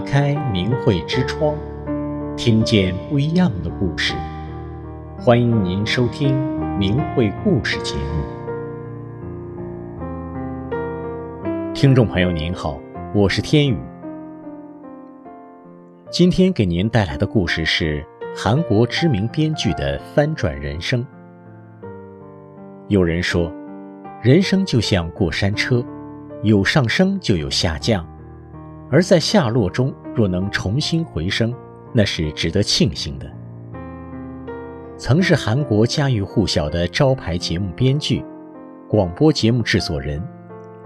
打开明慧之窗，听见不一样的故事。欢迎您收听明慧故事节目。听众朋友您好，我是天宇。今天给您带来的故事是韩国知名编剧的翻转人生。有人说，人生就像过山车，有上升就有下降。而在下落中，若能重新回升，那是值得庆幸的。曾是韩国家喻户晓的招牌节目编剧、广播节目制作人、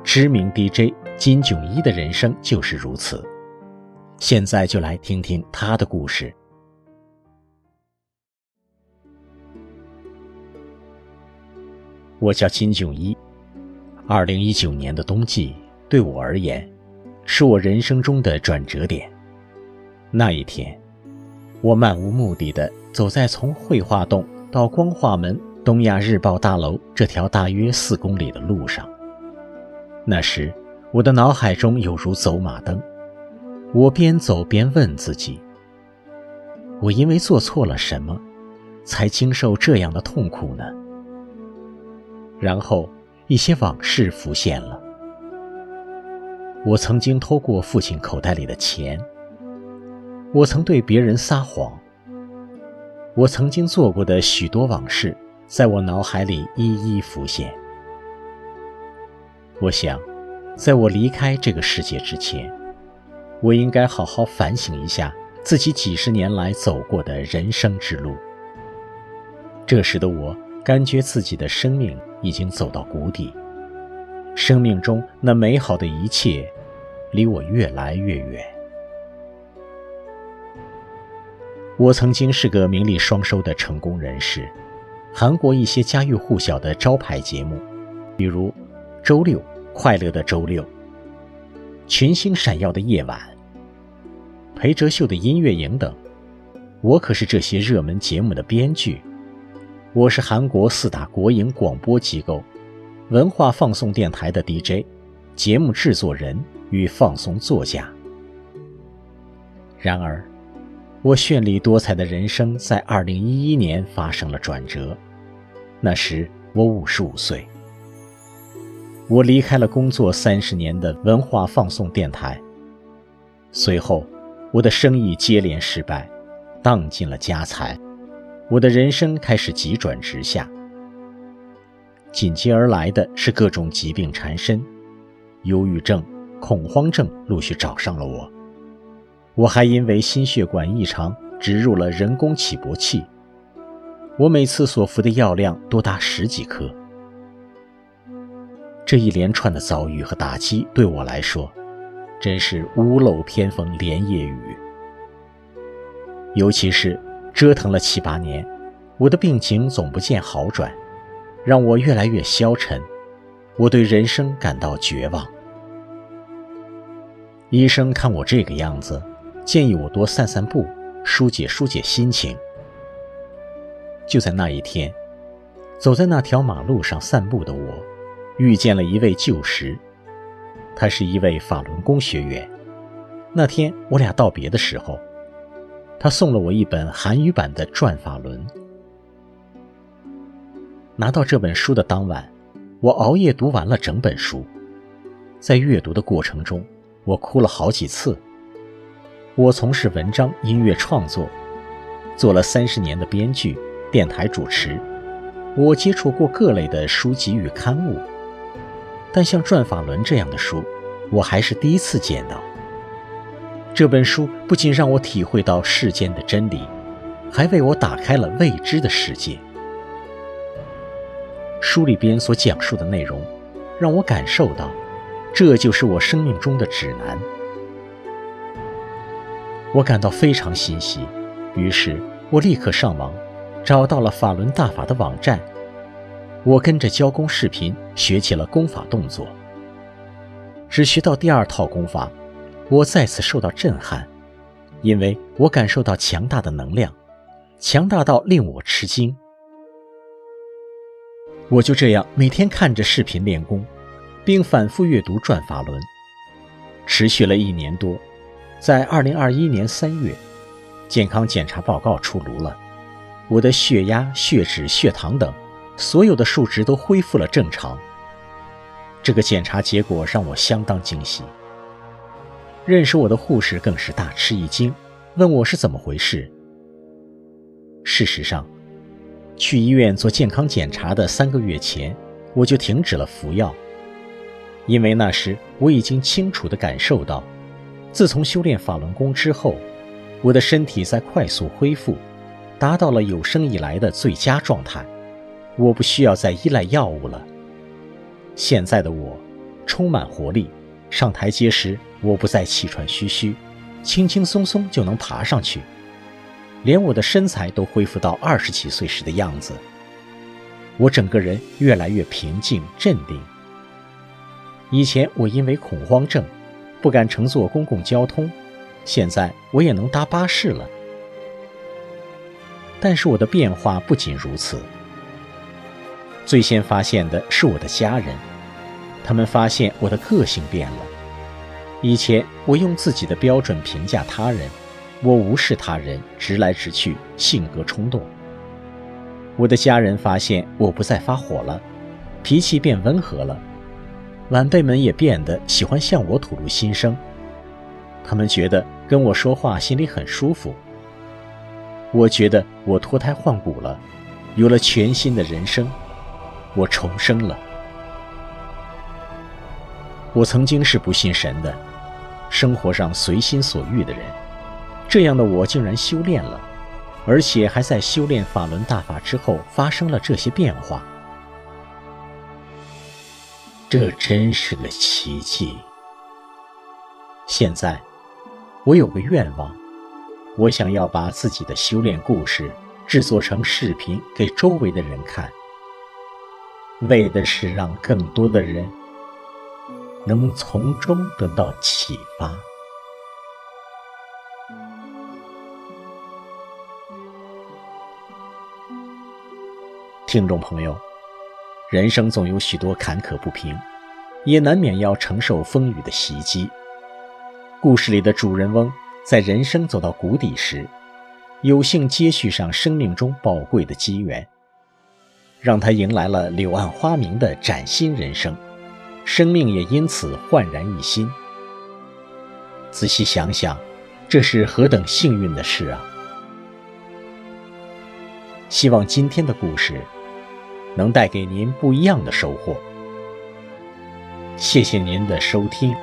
知名 DJ 金炯一的人生就是如此。现在就来听听他的故事。我叫金炯一。二零一九年的冬季，对我而言，是我人生中的转折点。那一天，我漫无目的地走在从绘画洞到光化门东亚日报大楼这条大约四公里的路上。那时，我的脑海中有如走马灯。我边走边问自己：我因为做错了什么，才经受这样的痛苦呢？然后，一些往事浮现了。我曾经偷过父亲口袋里的钱，我曾对别人撒谎，我曾经做过的许多往事，在我脑海里一一浮现。我想，在我离开这个世界之前，我应该好好反省一下自己几十年来走过的人生之路。这时的我，感觉自己的生命已经走到谷底。生命中那美好的一切，离我越来越远。我曾经是个名利双收的成功人士，韩国一些家喻户晓的招牌节目，比如《周六快乐的周六》、《群星闪耀的夜晚》、裴哲秀的音乐营等，我可是这些热门节目的编剧。我是韩国四大国营广播机构。文化放送电台的 DJ、节目制作人与放送作家。然而，我绚丽多彩的人生在2011年发生了转折。那时我55岁，我离开了工作三十年的文化放送电台。随后，我的生意接连失败，荡尽了家财，我的人生开始急转直下。紧接而来的是各种疾病缠身，忧郁症、恐慌症陆续找上了我。我还因为心血管异常植入了人工起搏器，我每次所服的药量多达十几颗。这一连串的遭遇和打击对我来说，真是屋漏偏逢连夜雨。尤其是折腾了七八年，我的病情总不见好转。让我越来越消沉，我对人生感到绝望。医生看我这个样子，建议我多散散步，疏解疏解心情。就在那一天，走在那条马路上散步的我，遇见了一位旧识，他是一位法轮功学员。那天我俩道别的时候，他送了我一本韩语版的《转法轮》。拿到这本书的当晚，我熬夜读完了整本书。在阅读的过程中，我哭了好几次。我从事文章、音乐创作，做了三十年的编剧、电台主持。我接触过各类的书籍与刊物，但像《转法轮》这样的书，我还是第一次见到。这本书不仅让我体会到世间的真理，还为我打开了未知的世界。书里边所讲述的内容，让我感受到，这就是我生命中的指南。我感到非常欣喜，于是我立刻上网，找到了法轮大法的网站。我跟着教功视频学起了功法动作。只学到第二套功法，我再次受到震撼，因为我感受到强大的能量，强大到令我吃惊。我就这样每天看着视频练功，并反复阅读《转法轮》，持续了一年多。在二零二一年三月，健康检查报告出炉了，我的血压、血脂、血糖等所有的数值都恢复了正常。这个检查结果让我相当惊喜。认识我的护士更是大吃一惊，问我是怎么回事。事实上，去医院做健康检查的三个月前，我就停止了服药，因为那时我已经清楚地感受到，自从修炼法轮功之后，我的身体在快速恢复，达到了有生以来的最佳状态，我不需要再依赖药物了。现在的我充满活力，上台阶时我不再气喘吁吁，轻轻松松就能爬上去。连我的身材都恢复到二十几岁时的样子，我整个人越来越平静镇定。以前我因为恐慌症，不敢乘坐公共交通，现在我也能搭巴士了。但是我的变化不仅如此，最先发现的是我的家人，他们发现我的个性变了。以前我用自己的标准评价他人。我无视他人，直来直去，性格冲动。我的家人发现我不再发火了，脾气变温和了。晚辈们也变得喜欢向我吐露心声，他们觉得跟我说话心里很舒服。我觉得我脱胎换骨了，有了全新的人生，我重生了。我曾经是不信神的，生活上随心所欲的人。这样的我竟然修炼了，而且还在修炼法轮大法之后发生了这些变化，这真是个奇迹。现在，我有个愿望，我想要把自己的修炼故事制作成视频给周围的人看，为的是让更多的人能从中得到启发。听众朋友，人生总有许多坎坷不平，也难免要承受风雨的袭击。故事里的主人翁在人生走到谷底时，有幸接续上生命中宝贵的机缘，让他迎来了柳暗花明的崭新人生，生命也因此焕然一新。仔细想想，这是何等幸运的事啊！希望今天的故事。能带给您不一样的收获。谢谢您的收听。